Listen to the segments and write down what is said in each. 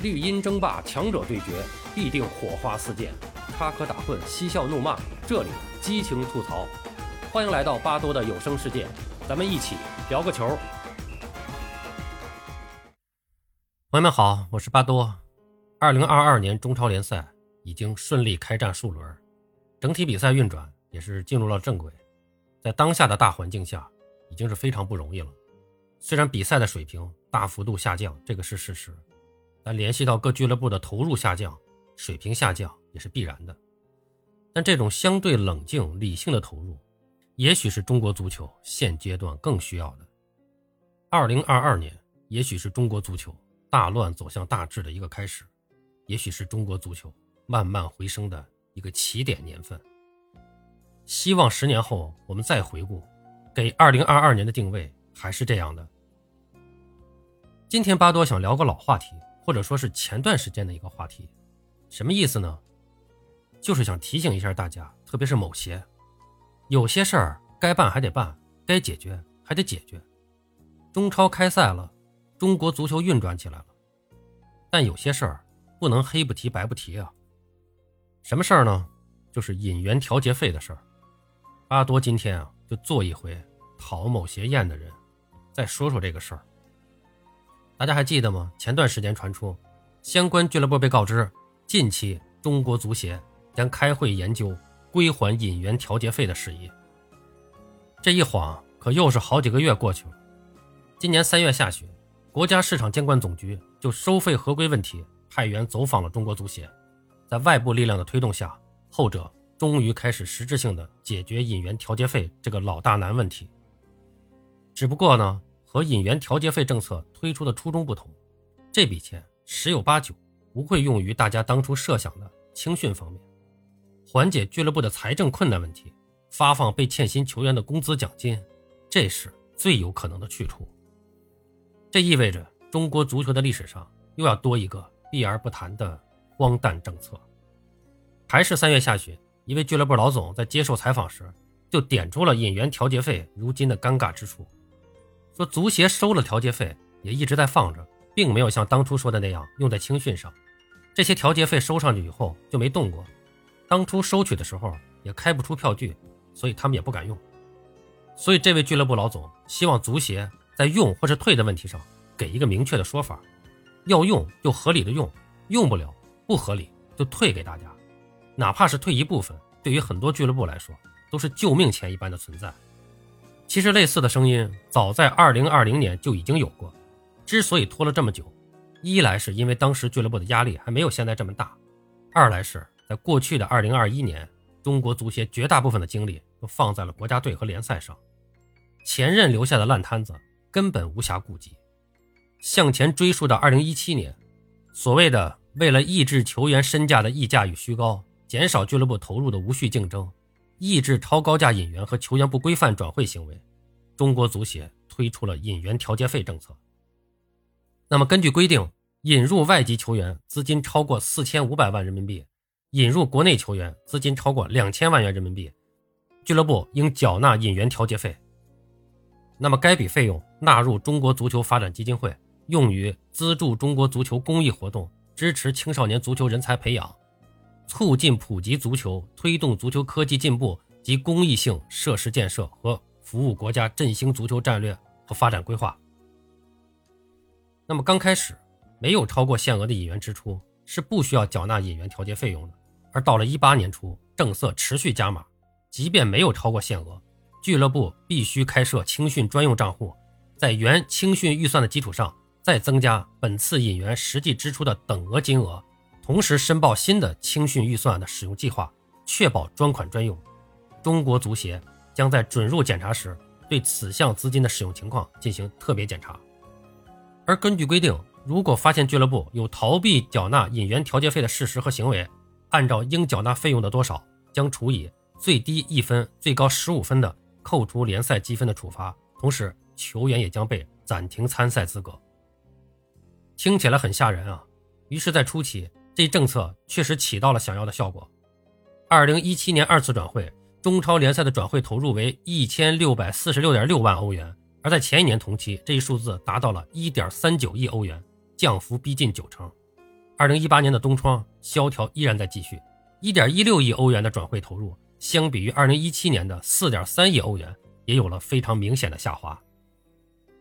绿茵争霸，强者对决，必定火花四溅；插科打诨，嬉笑怒骂，这里激情吐槽。欢迎来到巴多的有声世界，咱们一起聊个球。朋友们好，我是巴多。二零二二年中超联赛已经顺利开战数轮，整体比赛运转也是进入了正轨。在当下的大环境下，已经是非常不容易了。虽然比赛的水平大幅度下降，这个是事实。但联系到各俱乐部的投入下降、水平下降也是必然的。但这种相对冷静、理性的投入，也许是中国足球现阶段更需要的。二零二二年，也许是中国足球大乱走向大治的一个开始，也许是中国足球慢慢回升的一个起点年份。希望十年后我们再回顾，给二零二二年的定位还是这样的。今天巴多想聊个老话题。或者说是前段时间的一个话题，什么意思呢？就是想提醒一下大家，特别是某些有些事儿该办还得办，该解决还得解决。中超开赛了，中国足球运转起来了，但有些事儿不能黑不提白不提啊。什么事儿呢？就是引援调节费的事儿。阿多今天啊，就做一回讨某些厌的人，再说说这个事儿。大家还记得吗？前段时间传出，相关俱乐部被告知，近期中国足协将开会研究归还引援调节费的事宜。这一晃可又是好几个月过去了。今年三月下旬，国家市场监管总局就收费合规问题派员走访了中国足协，在外部力量的推动下，后者终于开始实质性的解决引援调节费这个老大难问题。只不过呢。和引援调节费政策推出的初衷不同，这笔钱十有八九不会用于大家当初设想的青训方面，缓解俱乐部的财政困难问题，发放被欠薪球员的工资奖金，这是最有可能的去处。这意味着中国足球的历史上又要多一个避而不谈的荒诞政策。还是三月下旬，一位俱乐部老总在接受采访时就点出了引援调节费如今的尴尬之处。说足协收了调节费，也一直在放着，并没有像当初说的那样用在青训上。这些调节费收上去以后就没动过，当初收取的时候也开不出票据，所以他们也不敢用。所以这位俱乐部老总希望足协在用或者退的问题上给一个明确的说法，要用就合理的用，用不了不合理就退给大家，哪怕是退一部分，对于很多俱乐部来说都是救命钱一般的存在。其实类似的声音早在二零二零年就已经有过，之所以拖了这么久，一来是因为当时俱乐部的压力还没有现在这么大，二来是在过去的二零二一年，中国足协绝大部分的精力都放在了国家队和联赛上，前任留下的烂摊子根本无暇顾及。向前追溯到二零一七年，所谓的为了抑制球员身价的溢价与虚高，减少俱乐部投入的无序竞争。抑制超高价引援和球员不规范转会行为，中国足协推出了引援调节费政策。那么根据规定，引入外籍球员资金超过四千五百万人民币，引入国内球员资金超过两千万元人民币，俱乐部应缴纳引援调节费。那么该笔费用纳入中国足球发展基金会，用于资助中国足球公益活动，支持青少年足球人才培养。促进普及足球，推动足球科技进步及公益性设施建设和服务国家振兴足球战略和发展规划。那么刚开始没有超过限额的引援支出是不需要缴纳引援调节费用的，而到了一八年初，政策持续加码，即便没有超过限额，俱乐部必须开设青训专用账户，在原青训预算的基础上再增加本次引援实际支出的等额金额。同时申报新的青训预算的使用计划，确保专款专用。中国足协将在准入检查时对此项资金的使用情况进行特别检查。而根据规定，如果发现俱乐部有逃避缴纳引援调节费的事实和行为，按照应缴纳费用的多少，将处以最低一分、最高十五分的扣除联赛积分的处罚。同时，球员也将被暂停参赛资格。听起来很吓人啊！于是，在初期。这政策确实起到了想要的效果。二零一七年二次转会，中超联赛的转会投入为一千六百四十六点六万欧元，而在前一年同期，这一数字达到了一点三九亿欧元，降幅逼近九成。二零一八年的冬窗萧条依然在继续，一点一六亿欧元的转会投入，相比于二零一七年的四点三亿欧元，也有了非常明显的下滑。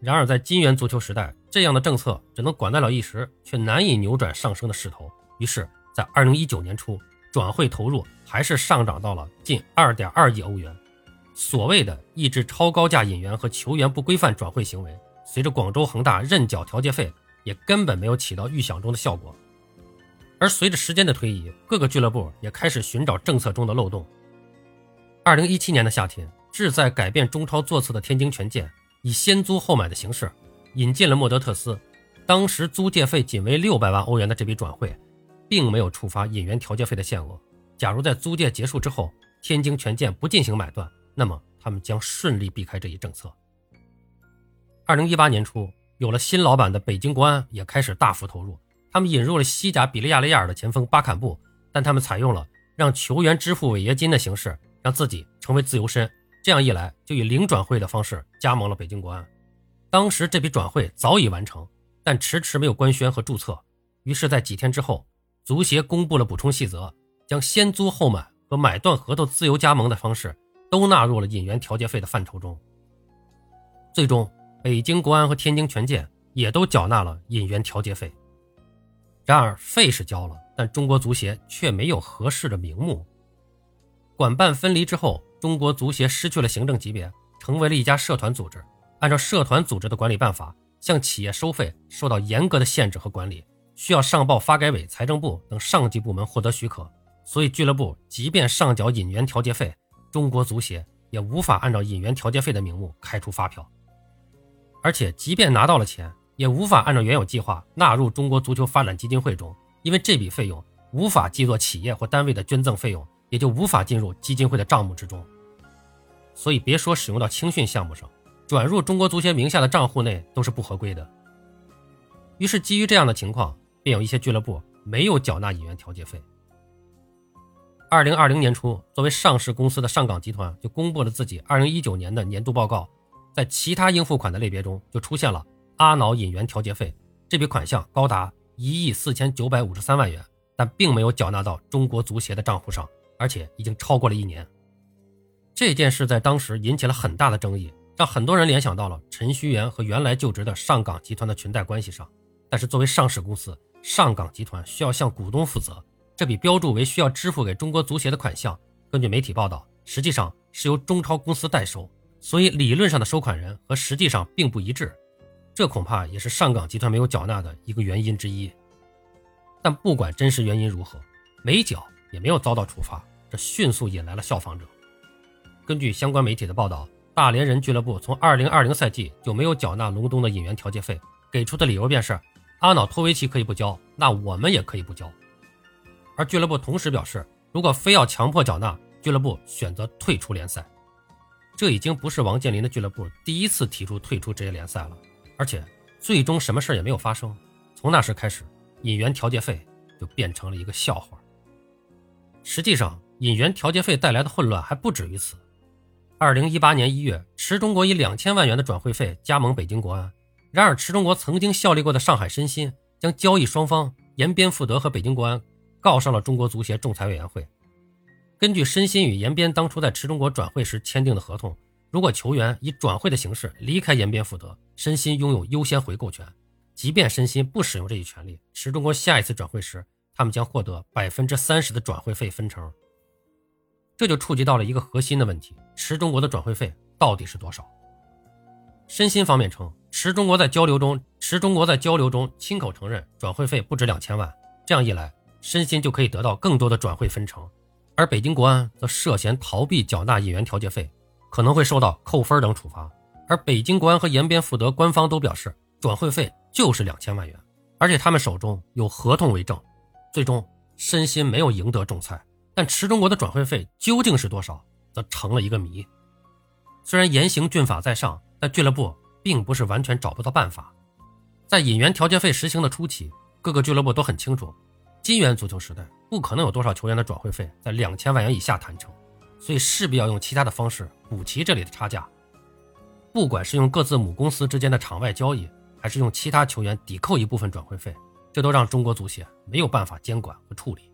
然而，在金元足球时代，这样的政策只能管得了一时，却难以扭转上升的势头。于是，在二零一九年初，转会投入还是上涨到了近二点二亿欧元。所谓的抑制超高价引援和球员不规范转会行为，随着广州恒大认缴调节费，也根本没有起到预想中的效果。而随着时间的推移，各个俱乐部也开始寻找政策中的漏洞。二零一七年的夏天，志在改变中超座次的天津权健。以先租后买的形式引进了莫德特斯，当时租借费仅为六百万欧元的这笔转会，并没有触发引援调节费的限额。假如在租借结束之后，天津权健不进行买断，那么他们将顺利避开这一政策。二零一八年初，有了新老板的北京国安也开始大幅投入，他们引入了西甲比利亚雷亚尔的前锋巴坎布，但他们采用了让球员支付违约金的形式，让自己成为自由身。这样一来，就以零转会的方式加盟了北京国安。当时这笔转会早已完成，但迟迟没有官宣和注册。于是，在几天之后，足协公布了补充细则，将先租后买和买断合同自由加盟的方式都纳入了引援调节费的范畴中。最终，北京国安和天津权健也都缴纳了引援调节费。然而，费是交了，但中国足协却没有合适的名目。管办分离之后。中国足协失去了行政级别，成为了一家社团组织。按照社团组织的管理办法，向企业收费受到严格的限制和管理，需要上报发改委、财政部等上级部门获得许可。所以，俱乐部即便上缴引援调节费，中国足协也无法按照引援调节费的名目开出发票。而且，即便拿到了钱，也无法按照原有计划纳入中国足球发展基金会中，因为这笔费用无法记作企业或单位的捐赠费用。也就无法进入基金会的账目之中，所以别说使用到青训项目上，转入中国足协名下的账户内都是不合规的。于是，基于这样的情况，便有一些俱乐部没有缴纳引援调节费。二零二零年初，作为上市公司的上港集团就公布了自己二零一九年的年度报告，在其他应付款的类别中就出现了阿瑙引援调节费，这笔款项高达一亿四千九百五十三万元，但并没有缴纳到中国足协的账户上。而且已经超过了一年，这件事在当时引起了很大的争议，让很多人联想到了陈戌源和原来就职的上港集团的裙带关系上。但是作为上市公司，上港集团需要向股东负责，这笔标注为需要支付给中国足协的款项，根据媒体报道，实际上是由中超公司代收，所以理论上的收款人和实际上并不一致，这恐怕也是上港集团没有缴纳的一个原因之一。但不管真实原因如何，没缴。也没有遭到处罚，这迅速引来了效仿者。根据相关媒体的报道，大连人俱乐部从2020赛季就没有缴纳隆冬的引援调节费，给出的理由便是阿瑙托维奇可以不交，那我们也可以不交。而俱乐部同时表示，如果非要强迫缴纳，俱乐部选择退出联赛。这已经不是王健林的俱乐部第一次提出退出职业联赛了，而且最终什么事也没有发生。从那时开始，引援调节费就变成了一个笑话。实际上，引援调节费带来的混乱还不止于此。二零一八年一月，池中国以两千万元的转会费加盟北京国安。然而，池中国曾经效力过的上海申鑫将交易双方延边富德和北京国安告上了中国足协仲裁委员会。根据申鑫与延边当初在池中国转会时签订的合同，如果球员以转会的形式离开延边富德，申鑫拥有优先回购权。即便申鑫不使用这一权利，池中国下一次转会时。他们将获得百分之三十的转会费分成，这就触及到了一个核心的问题：池中国的转会费到底是多少？申鑫方面称，池中国在交流中，池中国在交流中亲口承认转会费不止两千万。这样一来，申鑫就可以得到更多的转会分成，而北京国安则涉嫌逃避缴纳引援调节费，可能会受到扣分等处罚。而北京国安和延边富德官方都表示，转会费就是两千万元，而且他们手中有合同为证。最终，申鑫没有赢得仲裁，但池中国的转会费究竟是多少，则成了一个谜。虽然严刑峻法在上，但俱乐部并不是完全找不到办法。在引援调节费实行的初期，各个俱乐部都很清楚，金元足球时代不可能有多少球员的转会费在两千万元以下谈成，所以势必要用其他的方式补齐这里的差价。不管是用各自母公司之间的场外交易，还是用其他球员抵扣一部分转会费。这都让中国足协没有办法监管和处理。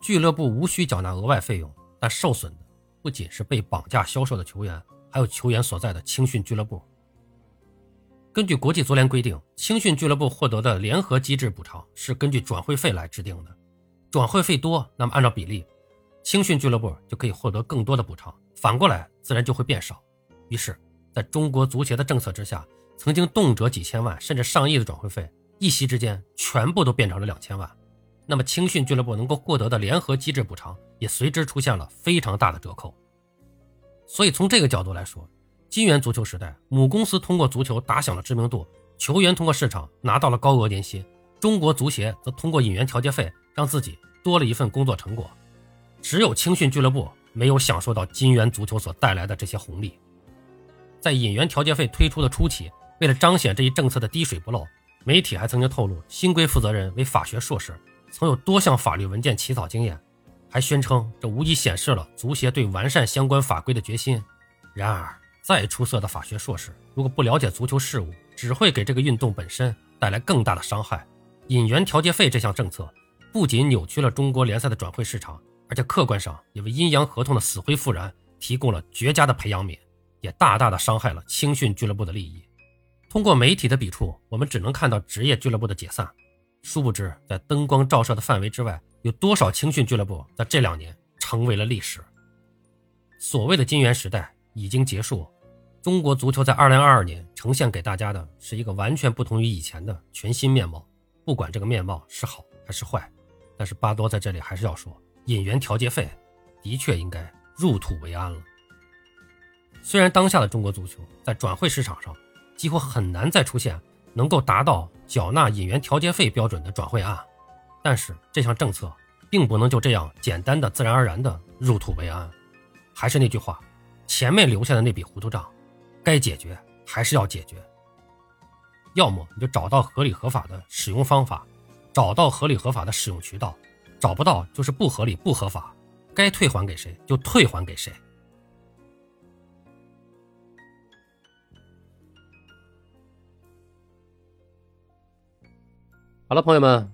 俱乐部无需缴纳额外费用，但受损的不仅是被绑架销售的球员，还有球员所在的青训俱乐部。根据国际足联规定，青训俱乐部获得的联合机制补偿是根据转会费来制定的。转会费多，那么按照比例，青训俱乐部就可以获得更多的补偿；反过来，自然就会变少。于是，在中国足协的政策之下，曾经动辄几千万甚至上亿的转会费，一夕之间全部都变成了两千万。那么，青训俱乐部能够获得的联合机制补偿也随之出现了非常大的折扣。所以，从这个角度来说，金元足球时代，母公司通过足球打响了知名度，球员通过市场拿到了高额年薪，中国足协则通过引援调节费让自己多了一份工作成果。只有青训俱乐部没有享受到金元足球所带来的这些红利。在引援调节费推出的初期，为了彰显这一政策的滴水不漏，媒体还曾经透露，新规负责人为法学硕士，曾有多项法律文件起草经验，还宣称这无疑显示了足协对完善相关法规的决心。然而，再出色的法学硕士，如果不了解足球事务，只会给这个运动本身带来更大的伤害。引援调节费这项政策，不仅扭曲了中国联赛的转会市场，而且客观上也为阴阳合同的死灰复燃提供了绝佳的培养皿，也大大的伤害了青训俱乐部的利益。通过媒体的笔触，我们只能看到职业俱乐部的解散，殊不知在灯光照射的范围之外，有多少青训俱乐部在这两年成为了历史。所谓的金元时代已经结束。中国足球在二零二二年呈现给大家的是一个完全不同于以前的全新面貌，不管这个面貌是好还是坏，但是巴多在这里还是要说，引援调节费的确应该入土为安了。虽然当下的中国足球在转会市场上几乎很难再出现能够达到缴纳引援调节费标准的转会案，但是这项政策并不能就这样简单的自然而然的入土为安。还是那句话，前面留下的那笔糊涂账。该解决还是要解决，要么你就找到合理合法的使用方法，找到合理合法的使用渠道，找不到就是不合理不合法，该退还给谁就退还给谁。好了，朋友们，